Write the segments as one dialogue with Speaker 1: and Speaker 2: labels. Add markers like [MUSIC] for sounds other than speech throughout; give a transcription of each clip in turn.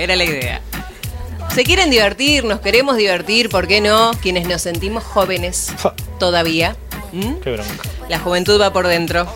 Speaker 1: era la idea. Se quieren divertir, nos queremos divertir, ¿por qué no? Quienes nos sentimos jóvenes todavía. ¿Mm?
Speaker 2: Qué bronca.
Speaker 1: La juventud va por dentro.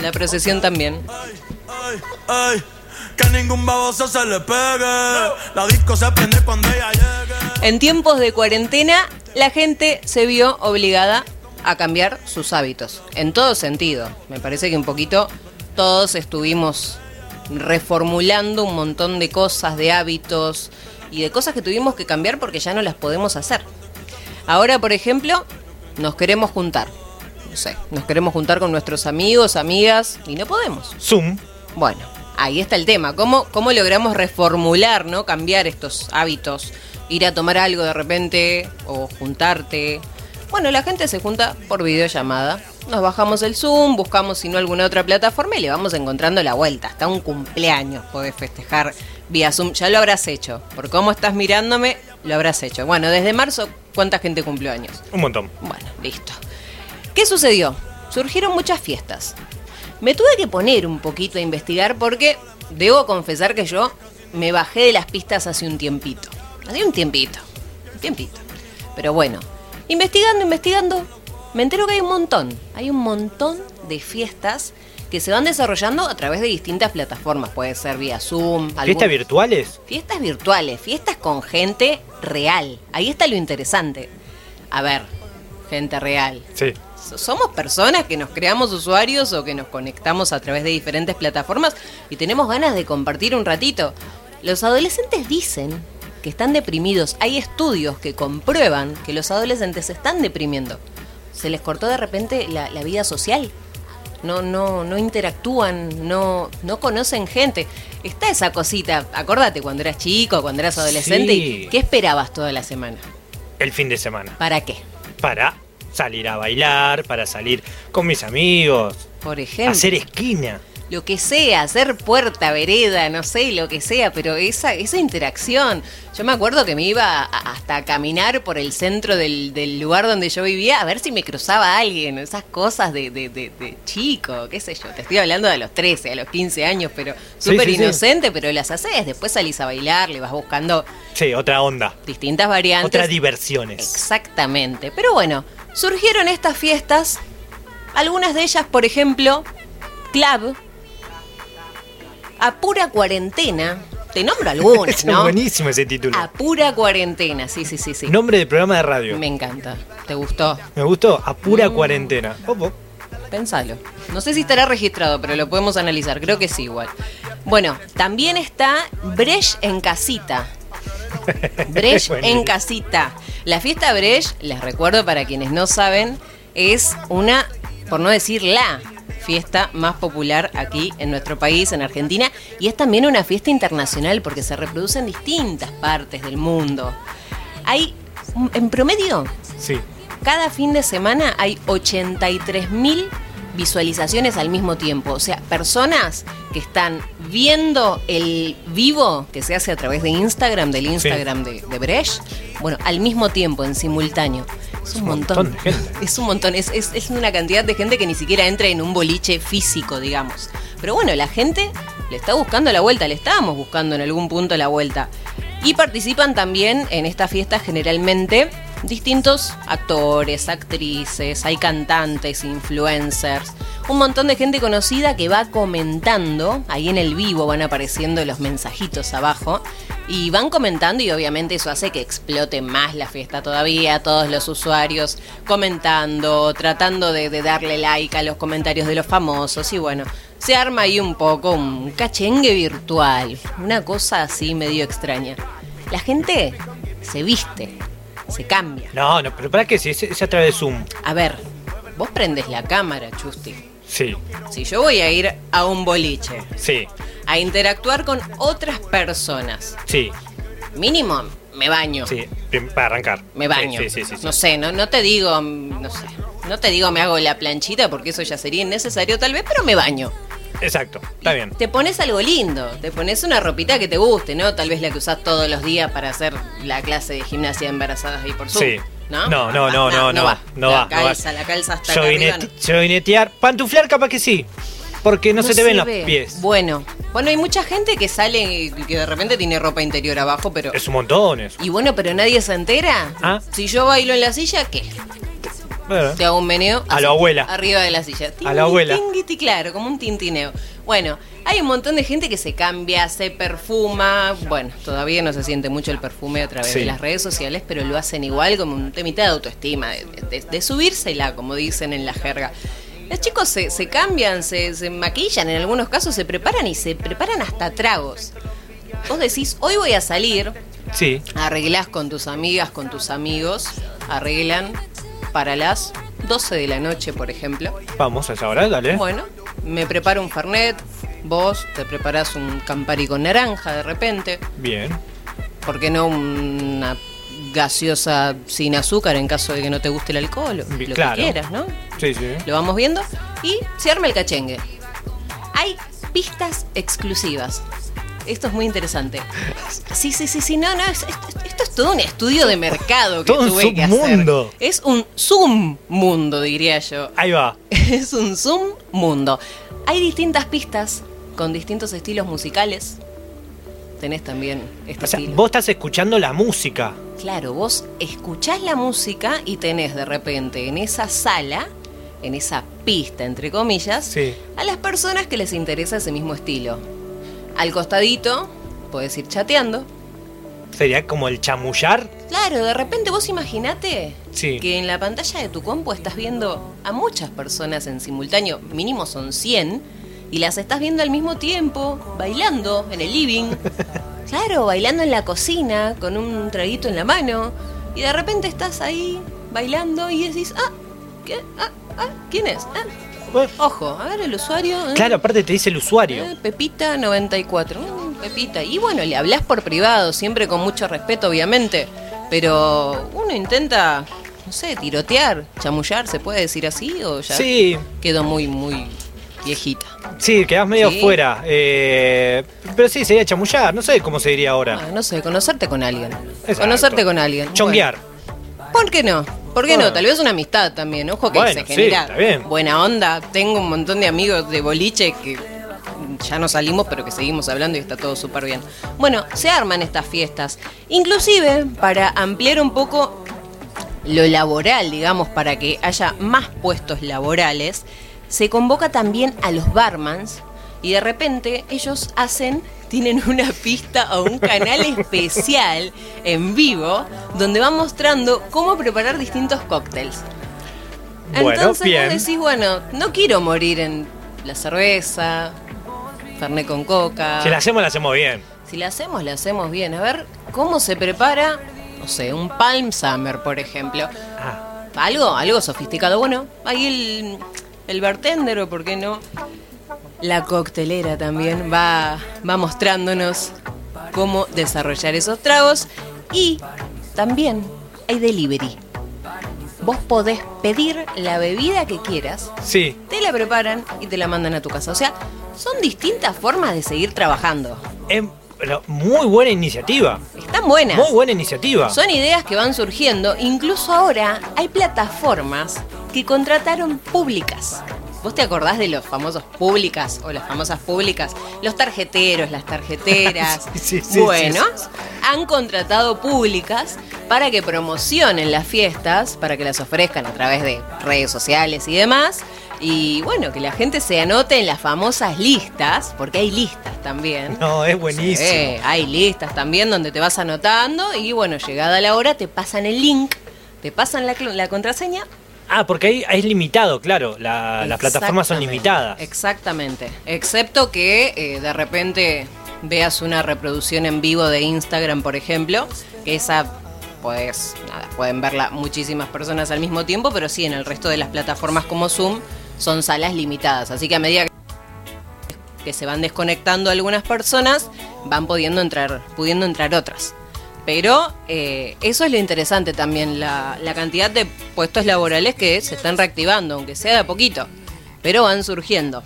Speaker 1: La procesión también.
Speaker 3: Ay, ay, que ningún baboso se le pegue. La disco se prende cuando ella llegue.
Speaker 1: En tiempos de cuarentena, la gente se vio obligada a cambiar sus hábitos. En todo sentido. Me parece que un poquito todos estuvimos reformulando un montón de cosas, de hábitos y de cosas que tuvimos que cambiar porque ya no las podemos hacer. Ahora, por ejemplo, nos queremos juntar. No sé, nos queremos juntar con nuestros amigos, amigas y no podemos.
Speaker 2: Zoom.
Speaker 1: Bueno, ahí está el tema. ¿Cómo, cómo logramos reformular, ¿no? Cambiar estos hábitos. Ir a tomar algo de repente o juntarte. Bueno, la gente se junta por videollamada. Nos bajamos el Zoom, buscamos si no alguna otra plataforma y le vamos encontrando la vuelta. Hasta un cumpleaños podés festejar vía Zoom. Ya lo habrás hecho. Por cómo estás mirándome, lo habrás hecho. Bueno, desde marzo, ¿cuánta gente cumplió años?
Speaker 2: Un montón.
Speaker 1: Bueno, listo. ¿Qué sucedió? Surgieron muchas fiestas. Me tuve que poner un poquito a investigar porque debo confesar que yo me bajé de las pistas hace un tiempito. Hace un tiempito. Un tiempito. Pero bueno, investigando, investigando, me entero que hay un montón. Hay un montón de fiestas que se van desarrollando a través de distintas plataformas. Puede ser vía Zoom.
Speaker 2: ¿Fiestas
Speaker 1: algún-
Speaker 2: virtuales?
Speaker 1: Fiestas virtuales, fiestas con gente real. Ahí está lo interesante. A ver, gente real.
Speaker 2: Sí.
Speaker 1: So- Somos personas que nos creamos usuarios o que nos conectamos a través de diferentes plataformas y tenemos ganas de compartir un ratito. Los adolescentes dicen que están deprimidos. Hay estudios que comprueban que los adolescentes se están deprimiendo. Se les cortó de repente la, la vida social. No, no, no interactúan, no, no conocen gente. Está esa cosita, acordate cuando eras chico, cuando eras adolescente,
Speaker 2: Sí.
Speaker 1: ¿qué esperabas toda la semana?
Speaker 2: El fin de semana.
Speaker 1: ¿Para qué?
Speaker 2: Para salir a bailar, para salir con mis amigos,
Speaker 1: Por ejemplo.
Speaker 2: hacer esquina.
Speaker 1: Lo que sea, hacer puerta, vereda, no sé, lo que sea, pero esa, esa interacción. Yo me acuerdo que me iba a- hasta a caminar por el centro del, del lugar donde yo vivía a ver si me cruzaba alguien, esas cosas de, de, de- de chico, qué sé yo. Te estoy hablando de los 13, a los 15 años, pero súper
Speaker 2: sí, sí.
Speaker 1: inocente, pero las haces. Después salís a bailar, le vas buscando
Speaker 2: Sí, otra onda.
Speaker 1: distintas variantes.
Speaker 2: Otras diversiones.
Speaker 1: Exactamente. Pero bueno, surgieron estas fiestas, algunas de ellas, por ejemplo, Club, a pura cuarentena. Te nombro algunas, [LAUGHS]
Speaker 2: Es
Speaker 1: ¿no?
Speaker 2: buenísimo ese título.
Speaker 1: A pura cuarentena, sí, sí, sí, sí.
Speaker 2: Nombre de programa de radio.
Speaker 1: Me
Speaker 2: Me,
Speaker 1: encanta. ¿Te gustó?
Speaker 2: gustó. A pura
Speaker 1: Mm.
Speaker 2: cuarentena. Opo.
Speaker 1: Pensalo. No sé si estará registrado, pero lo podemos analizar. Creo que sí, igual. Bueno, también está Brecht en casita. [LAUGHS] Brecht en casita. La fiesta Brecht, les recuerdo para quienes no saben, es una, por no decir la fiesta más popular aquí en nuestro país, en Argentina, y es también una fiesta internacional porque se reproduce en distintas partes del mundo. Hay, en promedio,
Speaker 2: Sí.
Speaker 1: cada fin de semana hay 83.000 visualizaciones al mismo tiempo. O sea, personas que están viendo el vivo que se hace a través de Instagram, del Instagram de, de Brecht, bueno, al mismo tiempo, en simultáneo. Es un,
Speaker 2: un
Speaker 1: montón.
Speaker 2: montón de gente.
Speaker 1: Es un montón. Es, es- es una cantidad de gente que ni siquiera entra en un boliche físico, digamos. Pero bueno, la gente le está buscando la vuelta, le estábamos buscando en algún punto la vuelta. Y participan también en esta fiesta generalmente distintos actores, actrices, hay cantantes, influencers, un montón de gente conocida que va comentando, ahí en el vivo van apareciendo los mensajitos abajo y van comentando y obviamente eso hace que explote más la fiesta todavía, todos los usuarios comentando, tratando de, darle like a los comentarios de los famosos y bueno, se arma ahí un poco un cachengue virtual, una cosa así medio extraña. La gente se viste, se cambia.
Speaker 2: No, no, pero ¿para qué? Si es, es a través de Zoom.
Speaker 1: A ver, vos prendes la cámara, Chusti.
Speaker 2: Sí,
Speaker 1: Si yo voy a ir a un boliche,
Speaker 2: sí,
Speaker 1: a interactuar con otras personas,
Speaker 2: sí,
Speaker 1: mínimo me baño.
Speaker 2: sí. Para arrancar.
Speaker 1: Me baño.
Speaker 2: Sí, sí, sí.
Speaker 1: No sé, no, no te digo, no sé. No te digo me hago la planchita porque eso ya sería innecesario tal vez, pero me baño.
Speaker 2: Exacto, está bien.
Speaker 1: Te pones algo lindo, te pones una ropita que te guste, ¿no? Tal vez la que usás todos los días para hacer la clase de gimnasia de embarazadas ahí por Zoom.
Speaker 2: Sí.
Speaker 1: ¿No?
Speaker 2: No, no, no, no, no,
Speaker 1: va.
Speaker 2: no
Speaker 1: la
Speaker 2: va, no va.
Speaker 1: calza, la calza hasta
Speaker 2: Yo
Speaker 1: acá
Speaker 2: vine,
Speaker 1: arriba, no.
Speaker 2: yo vinetear. Pantuflear capaz que sí. Porque no, se te ven los
Speaker 1: ve.
Speaker 2: pies.
Speaker 1: Bueno, bueno, hay mucha gente que sale y que de repente tiene ropa interior abajo, pero.
Speaker 2: Es un montón eso.
Speaker 1: Y bueno, pero nadie se entera.
Speaker 2: Ah.
Speaker 1: Si yo bailo en la silla, ¿qué? Te hago un meneo.
Speaker 2: A la abuela.
Speaker 1: Arriba de la silla.
Speaker 2: A la abuela.
Speaker 1: Tinguiti, claro, como un tintineo. Bueno, hay un montón de gente que se cambia, se perfuma. Bueno, todavía no se siente mucho el perfume a través
Speaker 2: Sí.
Speaker 1: de las redes sociales, pero lo hacen igual como un temita de autoestima, de, de, de subírsela, como dicen en la jerga. Los chicos se, se cambian, se, se maquillan, en algunos casos se preparan y se preparan hasta tragos. Vos decís, hoy voy a salir,
Speaker 2: sí.
Speaker 1: arreglás con tus amigas, con tus amigos, arreglan para las 12 de la noche, por ejemplo.
Speaker 2: Vamos a esa hora, dale.
Speaker 1: Bueno, me preparo un Fernet, vos te preparás un Campari con naranja de repente,
Speaker 2: Bien.
Speaker 1: ¿por qué no una gaseosa sin azúcar en caso de que no te guste el alcohol? o
Speaker 2: Bien,
Speaker 1: Lo
Speaker 2: claro.
Speaker 1: que quieras, ¿no?
Speaker 2: Sí, sí.
Speaker 1: Lo vamos viendo y se arma el cachengue. Hay pistas exclusivas. Esto es muy interesante. [LAUGHS] Sí, sí, sí, sí, no, no, es- es todo un estudio de mercado que
Speaker 2: Todo un
Speaker 1: tuve que hacer. Es un zoom mundo, diría yo.
Speaker 2: Ahí va. [LAUGHS]
Speaker 1: Es un zoom mundo. Hay distintas pistas con distintos estilos musicales. Tenés también este
Speaker 2: O sea,
Speaker 1: estilo.
Speaker 2: vos estás escuchando la música.
Speaker 1: Claro, vos escuchás la música y tenés de repente en esa sala, en esa pista, entre comillas,
Speaker 2: Sí.
Speaker 1: a las personas que les interesa ese mismo estilo. Al costadito, podés ir chateando.
Speaker 2: Sería como el chamullar.
Speaker 1: Claro, de repente vos imaginate
Speaker 2: Sí.
Speaker 1: que en la pantalla de tu compu estás viendo a muchas personas en simultáneo, mínimo son 100, y las estás viendo al mismo tiempo, bailando en el living. [LAUGHS] Claro, bailando en la cocina, con un traguito en la mano, y de repente estás ahí bailando y decís, ah, ¿qué? Ah, ah, ¿quién es? Ah, ojo, a ver el usuario. eh.
Speaker 2: Claro, aparte te dice el usuario.
Speaker 1: Eh, Pepita 94. Mm, Pepita. Y bueno, le hablas por privado, siempre con mucho respeto, obviamente. Pero uno intenta, no sé, tirotear, chamullar, ¿se puede decir así? O ya
Speaker 2: Sí,
Speaker 1: quedó muy, muy viejita.
Speaker 2: sí, quedás medio
Speaker 1: Sí.
Speaker 2: fuera. eh, pero sí, sería chamullar. No sé cómo se diría ahora.
Speaker 1: Ah, no sé, conocerte con alguien.
Speaker 2: Exacto.
Speaker 1: Conocerte con alguien.
Speaker 2: Chonguear.
Speaker 1: Bueno, ¿Por qué no? ¿Por qué
Speaker 2: Bueno.
Speaker 1: no? Tal vez una amistad también. Ojo que
Speaker 2: Bueno,
Speaker 1: se
Speaker 2: sí,
Speaker 1: genera
Speaker 2: está bien.
Speaker 1: buena onda. Tengo un montón de amigos de boliche que ya no salimos, pero que seguimos hablando y está todo súper bien. Bueno, se arman estas fiestas. Inclusive, para ampliar un poco lo laboral, digamos, para que haya más puestos laborales, se convoca también a los barmans y de repente ellos hacen, tienen una pista o un canal [LAUGHS] especial en vivo donde van mostrando cómo preparar distintos cócteles.
Speaker 2: Bueno,
Speaker 1: Entonces
Speaker 2: bien.
Speaker 1: vos decís, bueno, no quiero morir en la cerveza, Fernet con coca.
Speaker 2: Si la hacemos, la hacemos bien.
Speaker 1: Si la hacemos, la hacemos bien. A ver, ¿cómo se prepara, no sé, un Palm Summer, por ejemplo?
Speaker 2: Ah,
Speaker 1: Algo, algo sofisticado. Bueno, ahí el, el bartender, o por qué no, la coctelera también va, va mostrándonos cómo desarrollar esos tragos. Y también hay delivery. Vos podés pedir la bebida que quieras
Speaker 2: sí.
Speaker 1: te la preparan y te la mandan a tu casa. O sea, son distintas formas de seguir trabajando.
Speaker 2: Pero muy buena iniciativa.
Speaker 1: Están buenas.
Speaker 2: Muy buena iniciativa.
Speaker 1: Son ideas que van surgiendo. Incluso ahora hay plataformas que contrataron públicas. ¿Vos te acordás de los famosos públicas o las famosas públicas? Los tarjeteros, las tarjeteras. [LAUGHS]
Speaker 2: Sí, sí, sí,
Speaker 1: bueno,
Speaker 2: sí,
Speaker 1: han contratado públicas para que promocionen las fiestas, para que las ofrezcan a través de redes sociales y demás. Y bueno, que la gente se anote en las famosas listas, porque hay listas también.
Speaker 2: No, es buenísimo.
Speaker 1: Sí, hay listas también donde te vas anotando y bueno, llegada la hora te pasan el link, te pasan la, la contraseña.
Speaker 2: Ah, porque ahí es limitado, claro. la- las plataformas son limitadas.
Speaker 1: Exactamente. Excepto que eh, de repente veas una reproducción en vivo de Instagram, por ejemplo, que esa pues nada, pueden verla muchísimas personas al mismo tiempo, pero sí en el resto de las plataformas como Zoom son salas limitadas. Así que a medida que se van desconectando algunas personas, van pudiendo entrar, pudiendo entrar otras. Pero eh, eso es lo interesante también, la, la cantidad de puestos laborales que se están reactivando, aunque sea de poquito, pero van surgiendo.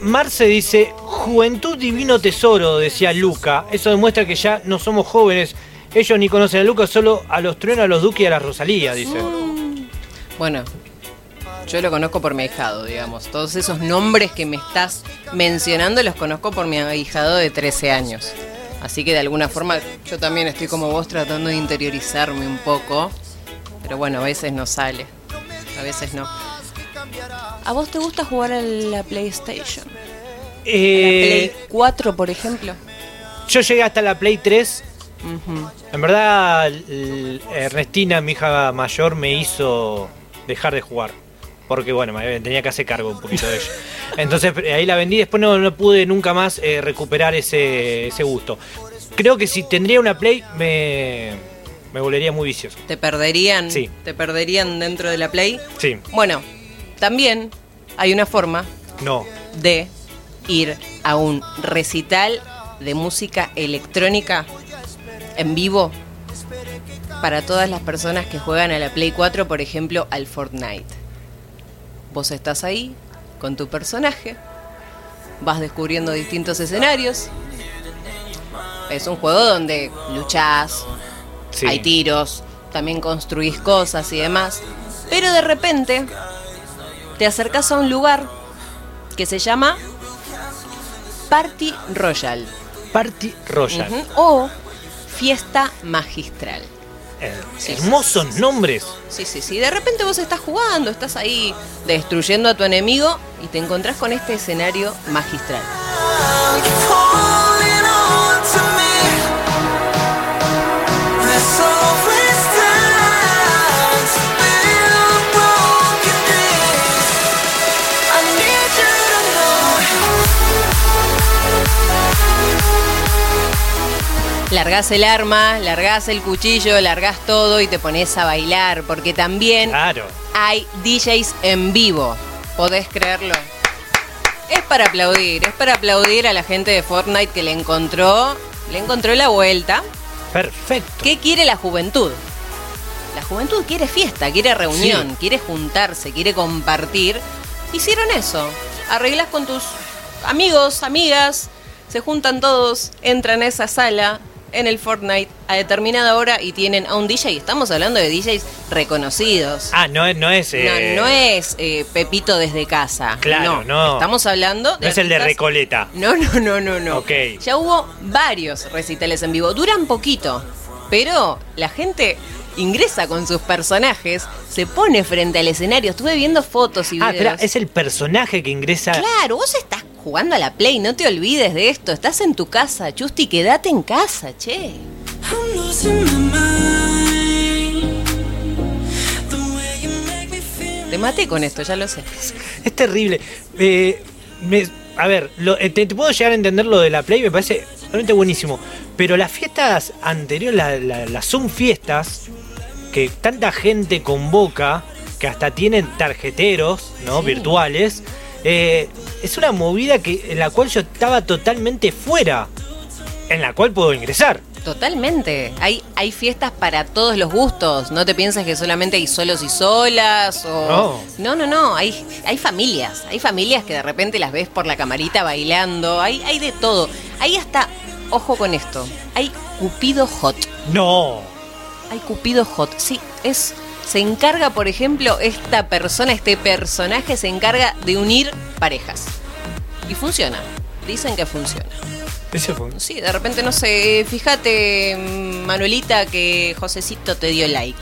Speaker 2: Marce dice, juventud divino tesoro, decía Luca. Eso demuestra que ya no somos jóvenes. Ellos ni conocen a Luca, solo a los truenos, a los Duque y a la Rosalía, dice.
Speaker 1: Bueno, yo lo conozco por mi ahijado, digamos. Todos esos nombres que me estás mencionando los conozco por mi ahijado de 13 años. Así que de alguna forma yo también estoy como vos tratando de interiorizarme un poco. Pero bueno, a veces no sale. A veces no. ¿A vos te gusta jugar a la PlayStation?
Speaker 2: Eh,
Speaker 1: Play 4, por ejemplo.
Speaker 2: yo llegué hasta la Play 3. En verdad, Ernestina, mi hija mayor, me hizo dejar de jugar. Porque bueno, me tenía que hacer cargo un poquito de ella. [LAUGHS] Entonces eh, ahí la vendí, después no, no pude nunca más eh, recuperar ese, ese gusto. Creo que si tendría una Play me, me volvería muy vicioso.
Speaker 1: ¿Te perderían?
Speaker 2: Sí.
Speaker 1: ¿Te perderían dentro de la Play?
Speaker 2: Sí,
Speaker 1: Bueno, también hay una forma
Speaker 2: no.
Speaker 1: de ir a un recital de música electrónica en vivo para todas las personas que juegan a la Play 4, por ejemplo, al Fortnite. Vos estás ahí con tu personaje, vas descubriendo distintos escenarios. Es un juego donde luchás,
Speaker 2: Sí.
Speaker 1: hay tiros, también construís cosas y demás. Pero de repente te acercás a un lugar que se llama Party Royal
Speaker 2: Party Royal.
Speaker 1: O Fiesta Magistral.
Speaker 2: Eh,
Speaker 1: Sí,
Speaker 2: hermosos nombres.
Speaker 1: Sí, sí, sí. De repente vos estás jugando, estás ahí destruyendo a tu enemigo y te encontrás con este escenario magistral. Largás el arma, largás el cuchillo, largás todo y te pones a bailar, porque también
Speaker 2: Claro.
Speaker 1: hay DJs en vivo. ¿Podés creerlo? Es para aplaudir, es para aplaudir a la gente de Fortnite que le encontró, le encontró la vuelta.
Speaker 2: Perfecto.
Speaker 1: ¿Qué quiere la juventud? La juventud quiere fiesta, quiere reunión,
Speaker 2: Sí.
Speaker 1: quiere juntarse, quiere compartir. Hicieron eso. Arreglás con tus amigos, amigas, se juntan todos, entran a esa sala en el Fortnite a determinada hora y tienen a un DJ. Estamos hablando de DJs reconocidos.
Speaker 2: Ah, no, es- no es. eh,
Speaker 1: No, no es eh, Pepito desde casa.
Speaker 2: Claro, no.
Speaker 1: Estamos hablando
Speaker 2: no es el de Recoleta.
Speaker 1: no, no, no, no, no.
Speaker 2: Ok.
Speaker 1: Ya hubo varios recitales en vivo. Duran poquito, pero la gente ingresa con sus personajes, se pone frente al escenario. Estuve viendo fotos y
Speaker 2: Ah,
Speaker 1: videos.
Speaker 2: espera, es el personaje que ingresa.
Speaker 1: Claro, vos estás jugando a la Play, no te olvides de esto. Estás en tu casa, Chusti, quédate en casa, che. Te maté con esto, ya lo sé.
Speaker 2: Es terrible. Eh, me- a ver, lo- eh, te, te puedo llegar a entender lo de la Play, me parece realmente buenísimo. Pero las fiestas anteriores, la- la- las Zoom fiestas, que tanta gente convoca, que hasta tienen tarjeteros ¿no?
Speaker 1: Sí.
Speaker 2: virtuales, eh, es una movida que, en la cual yo estaba totalmente fuera, en la cual puedo ingresar.
Speaker 1: Totalmente. Hay, hay fiestas para todos los gustos. No te pienses que solamente hay solos y solas. O... No, no, no. Hay, hay familias. Hay familias que de repente las ves por la camarita bailando. Hay, hay de todo. Hay hasta, ojo con esto, hay Cupido Hot.
Speaker 2: No.
Speaker 1: Hay Cupido Hot. Sí, es. Se encarga, por ejemplo, esta persona, este personaje se encarga de unir parejas. Y funciona. Dicen que funciona.
Speaker 2: Ese fue.
Speaker 1: Sí, de repente, no sé, fíjate, Manuelita, que Josecito te dio like.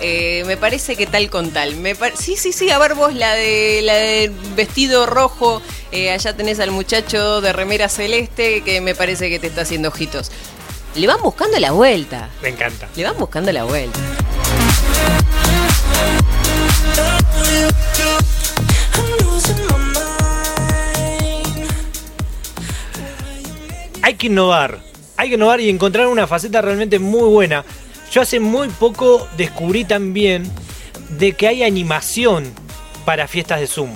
Speaker 1: Eh, me parece que tal con tal. Me sí, sí, sí, a ver vos, la de la del vestido rojo, eh, allá tenés al muchacho de remera celeste que me parece que te está haciendo ojitos. Le van buscando la vuelta.
Speaker 2: Me encanta.
Speaker 1: Le van buscando la vuelta.
Speaker 2: Hay que innovar. Hay que innovar y encontrar una faceta realmente muy buena. Yo hace muy poco descubrí también de que hay animación para fiestas de Zoom.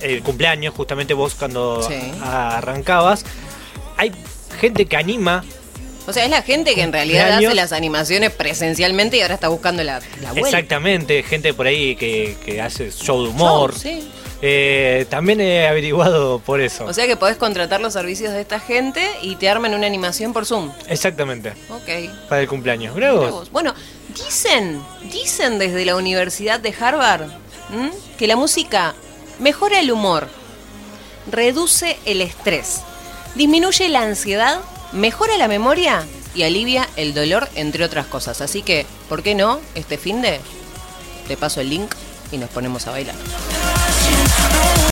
Speaker 2: El cumpleaños, justamente vos cuando
Speaker 1: Sí.
Speaker 2: arrancabas, hay gente que anima.
Speaker 1: O sea, es la gente que en realidad hace las animaciones presencialmente y ahora está buscando la, la vuelta.
Speaker 2: Exactamente, gente por ahí que, que hace show de humor.
Speaker 1: Show, sí.
Speaker 2: Eh, también he averiguado por eso.
Speaker 1: O sea que podés contratar los servicios de esta gente y te arman una animación por Zoom.
Speaker 2: Exactamente,
Speaker 1: Ok.
Speaker 2: para el cumpleaños.
Speaker 1: Vos. Bueno, dicen, dicen desde la Universidad de Harvard ¿m? que la música mejora el humor, reduce el estrés, disminuye la ansiedad, mejora la memoria y alivia el dolor, entre otras cosas. Así que, ¿por qué no? Este fin de te paso el link y nos ponemos a bailar.